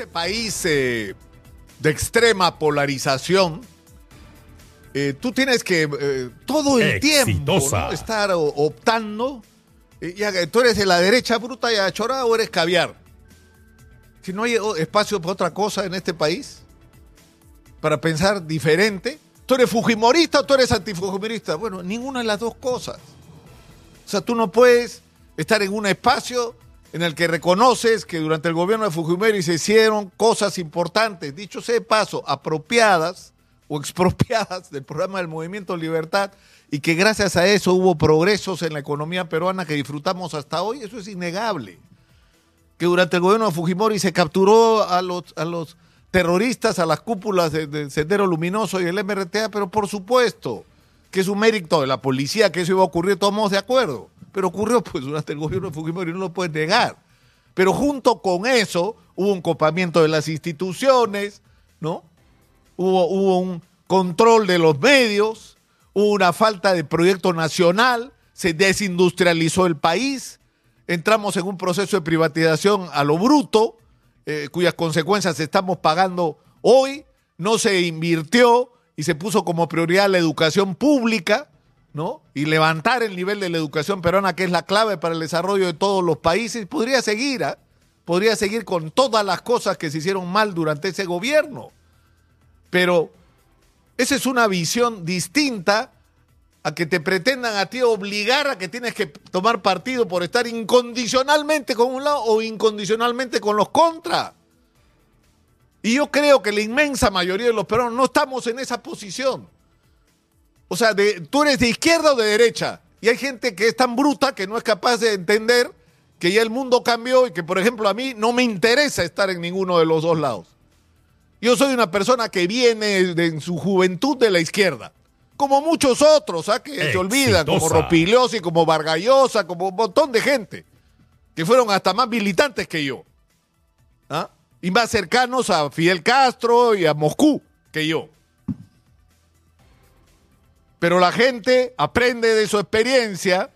este país eh, de extrema polarización, eh, tú tienes que eh, todo el tiempo. ¿no? estar o- optando. eh, ya tú eres de la derecha bruta y achorada o eres caviar. Si no hay espacio para otra cosa en este país, para pensar diferente, tú eres fujimorista o tú eres antifujimorista. Bueno, ninguna de las dos cosas. O sea, tú no puedes estar en un espacio en el que reconoces que durante el gobierno de Fujimori se hicieron cosas importantes, dicho sea de paso, apropiadas o expropiadas del programa del Movimiento Libertad y que gracias a eso hubo progresos en la economía peruana que disfrutamos hasta hoy, eso es innegable. Que durante el gobierno de Fujimori se capturó a los, a los terroristas, a las cúpulas de- del Sendero Luminoso y el MRTA, pero por supuesto que es un mérito de la policía que eso iba a ocurrir, todos de acuerdo. Pero ocurrió pues durante el gobierno de Fujimori, no lo puedes negar. Pero junto con eso hubo un copamiento de las instituciones, ¿no? Hubo, hubo un control de los medios, hubo una falta de proyecto nacional, se desindustrializó el país, entramos en un proceso de privatización a lo bruto, eh, cuyas consecuencias estamos pagando hoy, no se invirtió y se puso como prioridad la educación pública, ¿no? Y levantar el nivel de la educación peruana, que es la clave para el desarrollo de todos los países. Podría seguir, ¿ah? Podría seguir con todas las cosas que se hicieron mal durante ese gobierno. Pero esa es una visión distinta a que te pretendan a ti obligar a que tienes que tomar partido por estar incondicionalmente con un lado o incondicionalmente con los contra. Y yo creo que la inmensa mayoría de los peruanos no estamos en esa posición. O sea, de, tú eres de izquierda o de derecha. Y hay gente que es tan bruta que no es capaz de entender que ya el mundo cambió y que, por ejemplo, a mí no me interesa estar en ninguno de los dos lados. Yo soy una persona que viene de- en su juventud de la izquierda. Como muchos otros, ¿ah? que se olvidan, como Exitosa. Ropigliosi, como Vargallosa, como un montón de gente, que fueron hasta más militantes que yo. ¿ah? Y más cercanos a Fidel Castro y a Moscú que yo. Pero la gente aprende de su experiencia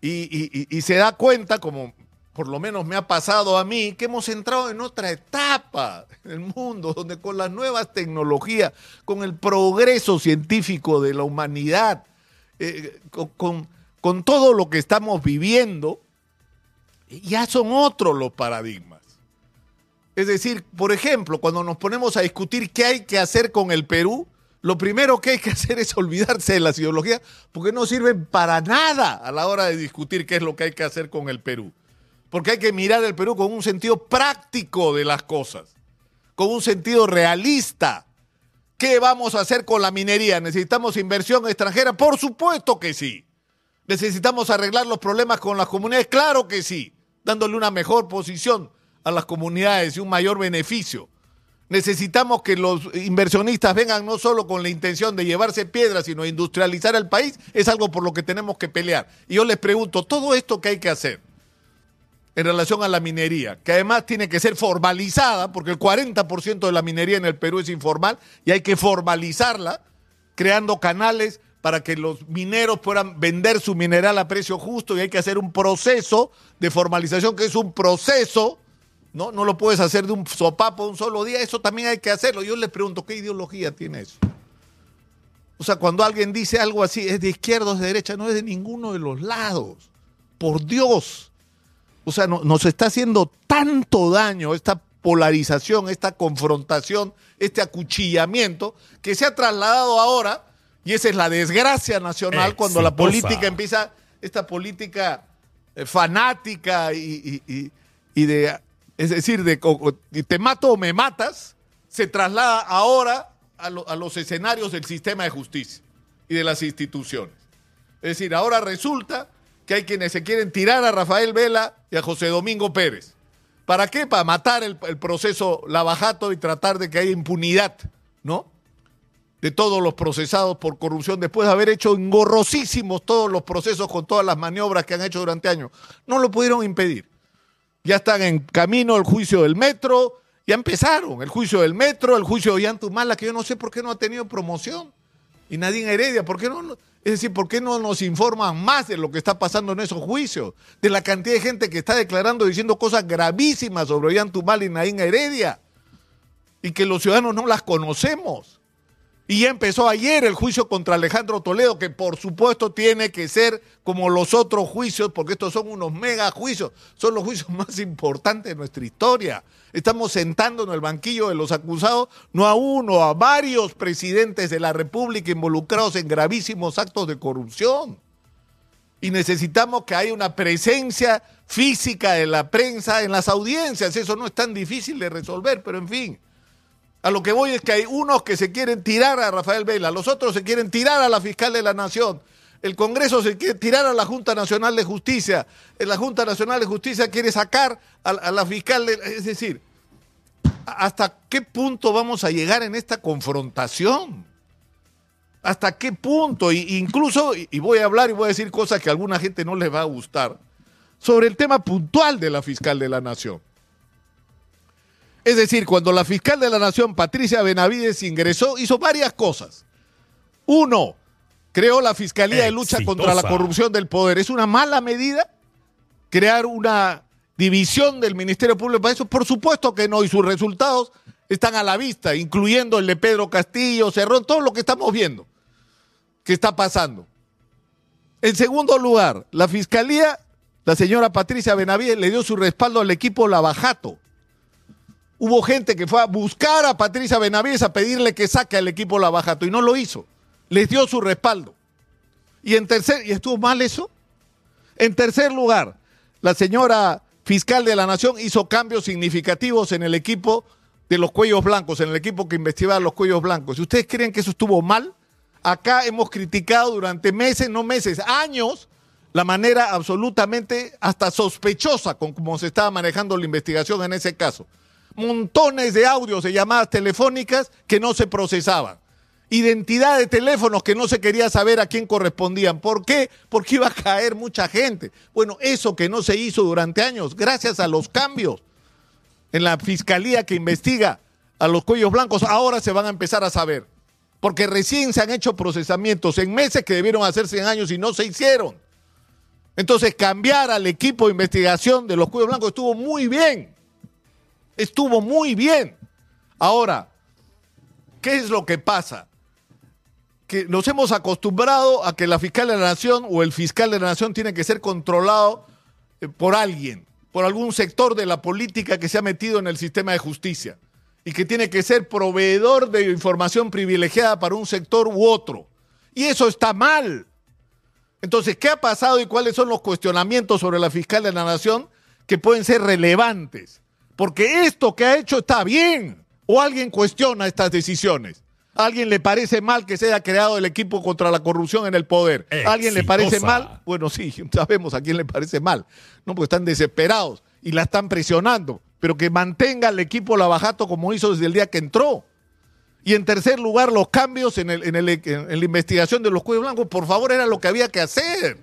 y, se da cuenta, como por lo menos me ha pasado a mí, que hemos entrado en otra etapa en el mundo, donde con las nuevas tecnologías, con el progreso científico de la humanidad, eh, con todo lo que estamos viviendo, ya son otros los paradigmas. Es decir, por ejemplo, cuando nos ponemos a discutir qué hay que hacer con el Perú, lo primero que hay que hacer es olvidarse de las ideologías, porque no sirven para nada a la hora de discutir qué es lo que hay que hacer con el Perú. Porque hay que mirar el Perú con un sentido práctico de las cosas, con un sentido realista. ¿Qué vamos a hacer con la minería? ¿Necesitamos inversión extranjera? Por supuesto que sí. ¿Necesitamos arreglar los problemas con las comunidades? Claro que sí, dándole una mejor posición a las comunidades y un mayor beneficio. Necesitamos que los inversionistas vengan no solo con la intención de llevarse piedras, sino industrializar el país. Es algo por lo que tenemos que pelear. Y yo les pregunto, todo esto que hay que hacer en relación a la minería, que además tiene que ser formalizada, porque el 40% de la minería en el Perú es informal y hay que formalizarla, creando canales para que los mineros puedan vender su mineral a precio justo y hay que hacer un proceso de formalización que es un proceso, ¿no? No lo puedes hacer de un sopapo un solo día, eso también hay que hacerlo. Yo les pregunto, ¿qué ideología tiene eso? O sea, cuando alguien dice algo así, es de izquierda o de derecha, no es de ninguno de los lados. Por Dios. O sea, no- nos está haciendo tanto daño esta polarización, esta confrontación, este acuchillamiento, que se ha trasladado ahora, y esa es la desgracia nacional, cuando la política empieza, esta política eh, fanática y, y- y- y de, es decir, de te mato o me matas, se traslada ahora a los escenarios del sistema de justicia y de las instituciones. Es decir, ahora resulta que hay quienes se quieren tirar a Rafael Vela y a José Domingo Pérez. ¿Para qué? Para matar el, el proceso Lavajato y tratar de que haya impunidad, ¿no? De todos los procesados por corrupción, después de haber hecho engorrosísimos todos los procesos con todas las maniobras que han hecho durante años. No lo pudieron impedir. Ya están en camino el juicio del metro, ya empezaron el juicio del metro, el juicio de Ollantumala, que yo no sé por qué no ha tenido promoción. Y Nadine Heredia, ¿por qué no? Es decir, ¿por qué no nos informan más de lo que está pasando en esos juicios? De la cantidad de gente que está declarando, diciendo cosas gravísimas sobre Ollantumal y Naín Heredia. Y que los ciudadanos no las conocemos. Y ya empezó ayer el juicio contra Alejandro Toledo, que por supuesto tiene que ser como los otros juicios, porque estos son unos mega juicios, son los juicios más importantes de nuestra historia. Estamos sentando en el banquillo de los acusados, no a uno, a varios presidentes de la República involucrados en gravísimos actos de corrupción. Y necesitamos que haya una presencia física de la prensa en las audiencias. Eso no es tan difícil de resolver, pero en fin. A lo que voy es que hay unos que se quieren tirar a Rafael Vela, los otros se quieren tirar a la fiscal de la Nación. El Congreso se quiere tirar a la Junta Nacional de Justicia. La Junta Nacional de Justicia quiere sacar a, la fiscal. De, es decir, ¿hasta qué punto vamos a llegar en esta confrontación? ¿Hasta qué punto? Y, incluso, y voy a hablar y voy a decir cosas que a alguna gente no les va a gustar, sobre el tema puntual de la fiscal de la Nación. Es decir, cuando la fiscal de la Nación, Patricia Benavides, ingresó, hizo varias cosas. Uno, creó la Fiscalía de Lucha contra la Corrupción del Poder. ¿Es una mala medida crear una división del Ministerio Público para eso? Por supuesto que no, y sus resultados están a la vista, incluyendo el de Pedro Castillo, Cerrón, todo lo que estamos viendo que está pasando. En segundo lugar, la Fiscalía, la señora Patricia Benavides, le dio su respaldo al equipo Lavajato hubo gente que fue a buscar a Patricia Benavides a pedirle que saque al equipo Lavajato y no lo hizo. Les dio su respaldo. Y en tercer, ¿y estuvo mal eso? En tercer lugar, la señora fiscal de la Nación hizo cambios significativos en el equipo de los cuellos blancos, en el equipo que investigaba los cuellos blancos. ¿Y ustedes creen que eso estuvo mal? Acá hemos criticado durante meses, no meses, años, la manera absolutamente hasta sospechosa con cómo se estaba manejando la investigación en ese caso montones de audios de llamadas telefónicas que no se procesaban. Identidad de teléfonos que no se quería saber a quién correspondían. ¿Por qué? Porque iba a caer mucha gente. Bueno, eso que no se hizo durante años, gracias a los cambios en la fiscalía que investiga a los cuellos blancos, ahora se van a empezar a saber. Porque recién se han hecho procesamientos en meses que debieron hacerse en años y no se hicieron. Entonces, cambiar al equipo de investigación de los cuellos blancos estuvo muy bien estuvo muy bien. Ahora, ¿qué es lo que pasa? Que nos hemos acostumbrado a que la fiscal de la nación o el fiscal de la nación tiene que ser controlado eh, por alguien, por algún sector de la política que se ha metido en el sistema de justicia y que tiene que ser proveedor de información privilegiada para un sector u otro. Y eso está mal. Entonces, ¿qué ha pasado y cuáles son los cuestionamientos sobre la fiscal de la nación que pueden ser relevantes? Porque esto que ha hecho está bien. ¿O alguien cuestiona estas decisiones? ¿A alguien le parece mal que se haya creado el equipo contra la corrupción en el poder? ¿A alguien le parece mal? Bueno, sí, sabemos a quién le parece mal. No, porque están desesperados y la están presionando. Pero que mantenga el equipo Lavajato como hizo desde el día que entró. Y en tercer lugar, los cambios en, el, en, el, en la investigación de los cuellos blancos, por favor, era lo que había que hacer.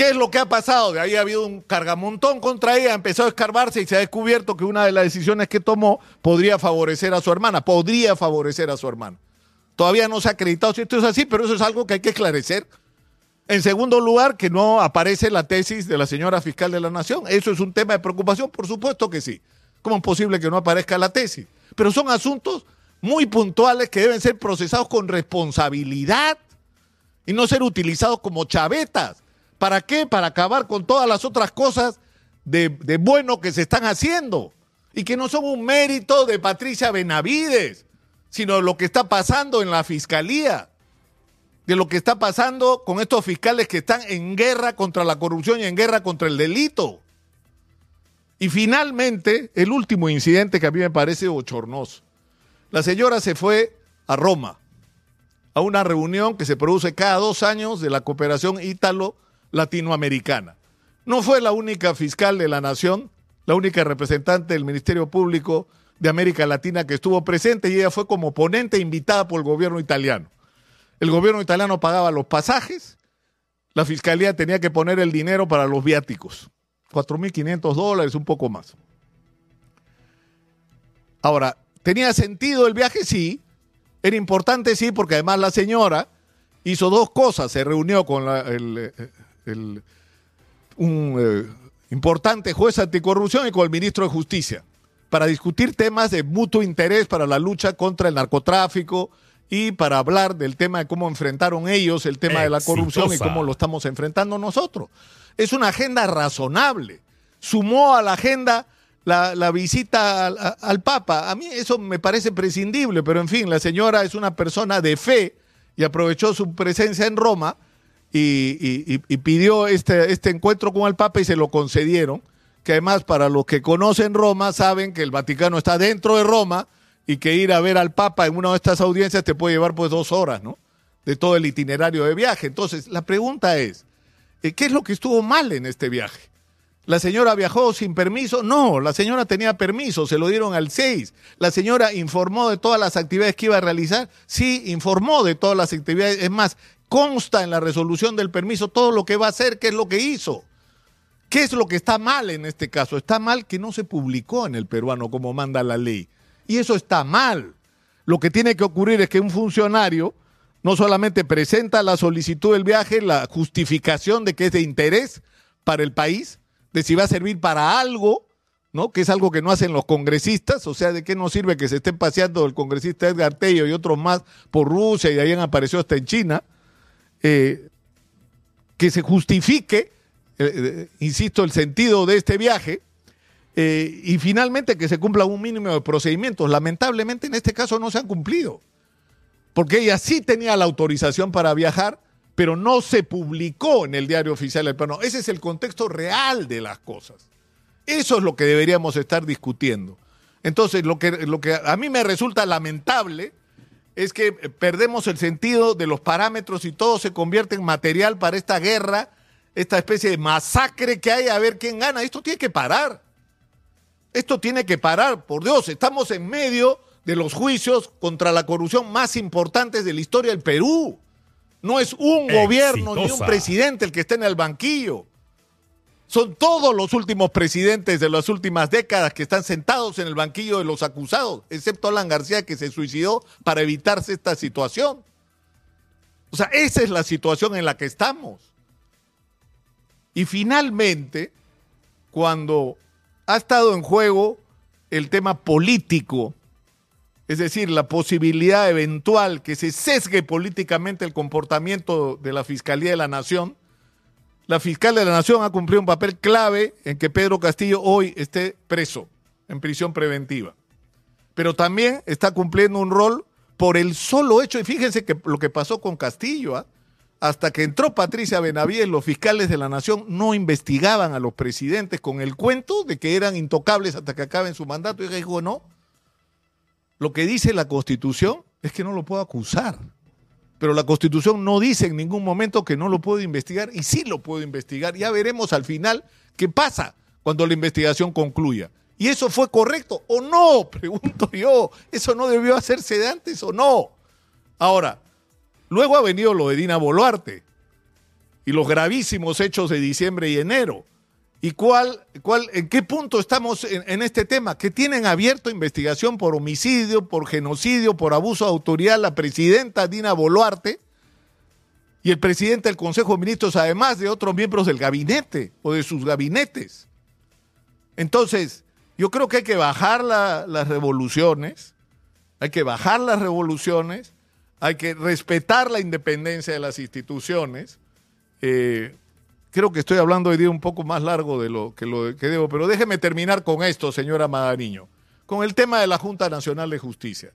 ¿Qué es lo que ha pasado? De ahí ha habido un cargamontón contra ella, ha empezado a escarbarse y se ha descubierto que una de las decisiones que tomó podría favorecer a su hermana, podría favorecer a su hermana. Todavía no se ha acreditado si esto es así, pero eso es algo que hay que esclarecer. En segundo lugar, que no aparece la tesis de la señora fiscal de la Nación. ¿Eso es un tema de preocupación? Por supuesto que sí. ¿Cómo es posible que no aparezca la tesis? Pero son asuntos muy puntuales que deben ser procesados con responsabilidad y no ser utilizados como chavetas ¿Para qué? Para acabar con todas las otras cosas de, bueno que se están haciendo y que no son un mérito de Patricia Benavides, sino lo que está pasando en la fiscalía, de lo que está pasando con estos fiscales que están en guerra contra la corrupción y en guerra contra el delito. Y finalmente, el último incidente que a mí me parece bochornoso. La señora se fue a Roma, a una reunión que se produce cada dos años de la cooperación ítalo latinoamericana. No fue la única fiscal de la nación, la única representante del Ministerio Público de América Latina que estuvo presente y ella fue como ponente invitada por el gobierno italiano. El gobierno italiano pagaba los pasajes, la fiscalía tenía que poner el dinero para los viáticos, 4.500 dólares, un poco más. Ahora, ¿tenía sentido el viaje? Sí. Era importante, sí, porque además la señora hizo dos cosas. Se reunió con el, un eh, importante juez anticorrupción y con el ministro de Justicia para discutir temas de mutuo interés para la lucha contra el narcotráfico y para hablar del tema de cómo enfrentaron ellos el tema de la corrupción y cómo lo estamos enfrentando nosotros. Es una agenda razonable. Sumó a la agenda la, visita al, Papa. A mí eso me parece prescindible, pero en fin, la señora es una persona de fe y aprovechó su presencia en Roma y, pidió este, este encuentro con el Papa y se lo concedieron. Que además, para los que conocen Roma, saben que el Vaticano está dentro de Roma y que ir a ver al Papa en una de estas audiencias te puede llevar pues dos horas, ¿no? De todo el itinerario de viaje. Entonces, la pregunta es, eh, ¿qué es lo que estuvo mal en este viaje? ¿La señora viajó sin permiso? No, la señora tenía permiso, se lo dieron al 6. ¿La señora informó de todas las actividades que iba a realizar? Sí, informó de todas las actividades. Es más, consta en la resolución del permiso todo lo que va a hacer, qué es lo que hizo. ¿Qué es lo que está mal en este caso? Está mal que no se publicó en el peruano como manda la ley. Y eso está mal. Lo que tiene que ocurrir es que un funcionario no solamente presenta la solicitud del viaje, la justificación de que es de interés para el país, de si va a servir para algo, ¿no? Que es algo que no hacen los congresistas, o sea, de qué nos sirve que se estén paseando el congresista Edgar Tello y otros más por Rusia y han aparecido hasta en China, eh, que se justifique, eh, eh, insisto, el sentido de este viaje. y finalmente que se cumpla un mínimo de procedimientos. Lamentablemente en este caso no se han cumplido, porque ella sí tenía la autorización para viajar, pero no se publicó en el diario oficial del Perú. Ese es el contexto real de las cosas. Eso es lo que deberíamos estar discutiendo. Entonces, lo que, lo que a mí me resulta lamentable es que perdemos el sentido de los parámetros y todo se convierte en material para esta guerra, esta especie de masacre que hay a ver quién gana. Esto tiene que parar. Esto tiene que parar, por Dios. Estamos en medio de los juicios contra la corrupción más importantes de la historia del Perú. No es un gobierno ni un presidente el que está en el banquillo. Son todos los últimos presidentes de las últimas décadas que están sentados en el banquillo de los acusados, excepto Alan García que se suicidó para evitarse esta situación. O sea, esa es la situación en la que estamos. Y finalmente, cuando ha estado en juego el tema político es decir, la posibilidad eventual que se sesgue políticamente el comportamiento de la Fiscalía de la Nación. La Fiscal de la Nación ha cumplido un papel clave en que Pedro Castillo hoy esté preso, en prisión preventiva. Pero también está cumpliendo un rol por el solo hecho, y fíjense que lo que pasó con Castillo, ¿ah? hasta que entró Patricia Benavides, los fiscales de la Nación no investigaban a los presidentes con el cuento de que eran intocables hasta que acaben su mandato. Y dijo, no, lo que dice la Constitución es que no lo puedo acusar. Pero la Constitución no dice en ningún momento que no lo puedo investigar y sí lo puedo investigar. Ya veremos al final qué pasa cuando la investigación concluya. ¿Y eso fue correcto o no? Pregunto yo. ¿Eso no debió hacerse de antes o no? Ahora, luego ha venido lo de Dina Boluarte y los gravísimos hechos de diciembre y enero. ¿Y cuál, cuál, en qué punto estamos en, este tema? Que tienen abierto investigación por homicidio, por genocidio, por abuso de autoridad la presidenta Dina Boluarte y el presidente del Consejo de Ministros, además de otros miembros del gabinete o de sus gabinetes. Entonces, yo creo que hay que bajar las revoluciones, hay que bajar las revoluciones, hay que respetar la independencia de las instituciones. Eh, Creo que estoy hablando hoy día un poco más largo de lo que, lo que debo, pero déjeme terminar con esto, señora Magariño, con el tema de la Junta Nacional de Justicia.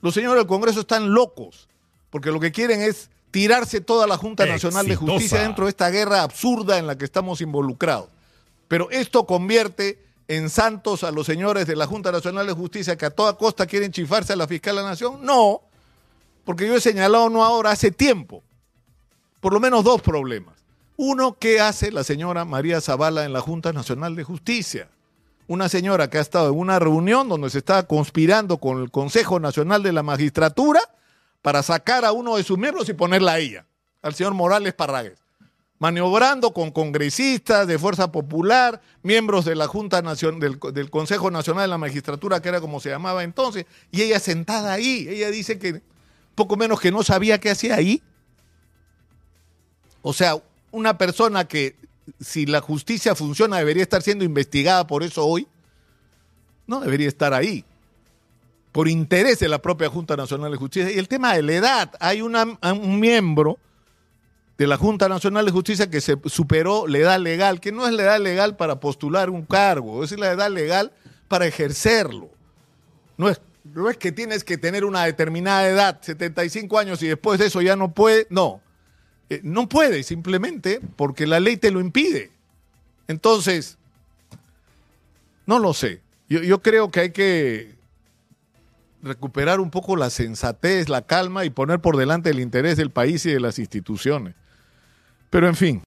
Los señores del Congreso están locos, porque lo que quieren es tirarse toda la Junta Nacional de Justicia dentro de esta guerra absurda en la que estamos involucrados. Pero esto convierte en santos a los señores de la Junta Nacional de Justicia que a toda costa quieren chifarse a la fiscal de la Nación. No, porque yo he señalado no ahora, hace tiempo, por lo menos dos problemas. Uno, ¿qué hace la señora María Zavala en la Junta Nacional de Justicia? Una señora que ha estado en una reunión donde se estaba conspirando con el Consejo Nacional de la Magistratura para sacar a uno de sus miembros y ponerla a ella, al señor Morales Parragues, maniobrando con congresistas de Fuerza Popular, miembros de la Junta Nacional, del, del Consejo Nacional de la Magistratura, que era como se llamaba entonces, y ella sentada ahí, ella dice que poco menos que no sabía qué hacía ahí, O sea, una persona que si la justicia funciona debería estar siendo investigada por eso hoy, no debería estar ahí. Por interés de la propia Junta Nacional de Justicia. Y el tema de la edad, hay una, un miembro de la Junta Nacional de Justicia que se superó la edad legal, que no es la edad legal para postular un cargo, es la edad legal para ejercerlo. No es, no es que tienes que tener una determinada edad, 75 años y después de eso ya no puede, no. Eh, no puede simplemente porque la ley te lo impide. Entonces, no lo sé. Yo, yo creo que hay que recuperar un poco la sensatez, la calma y poner por delante el interés del país y de las instituciones. Pero en fin,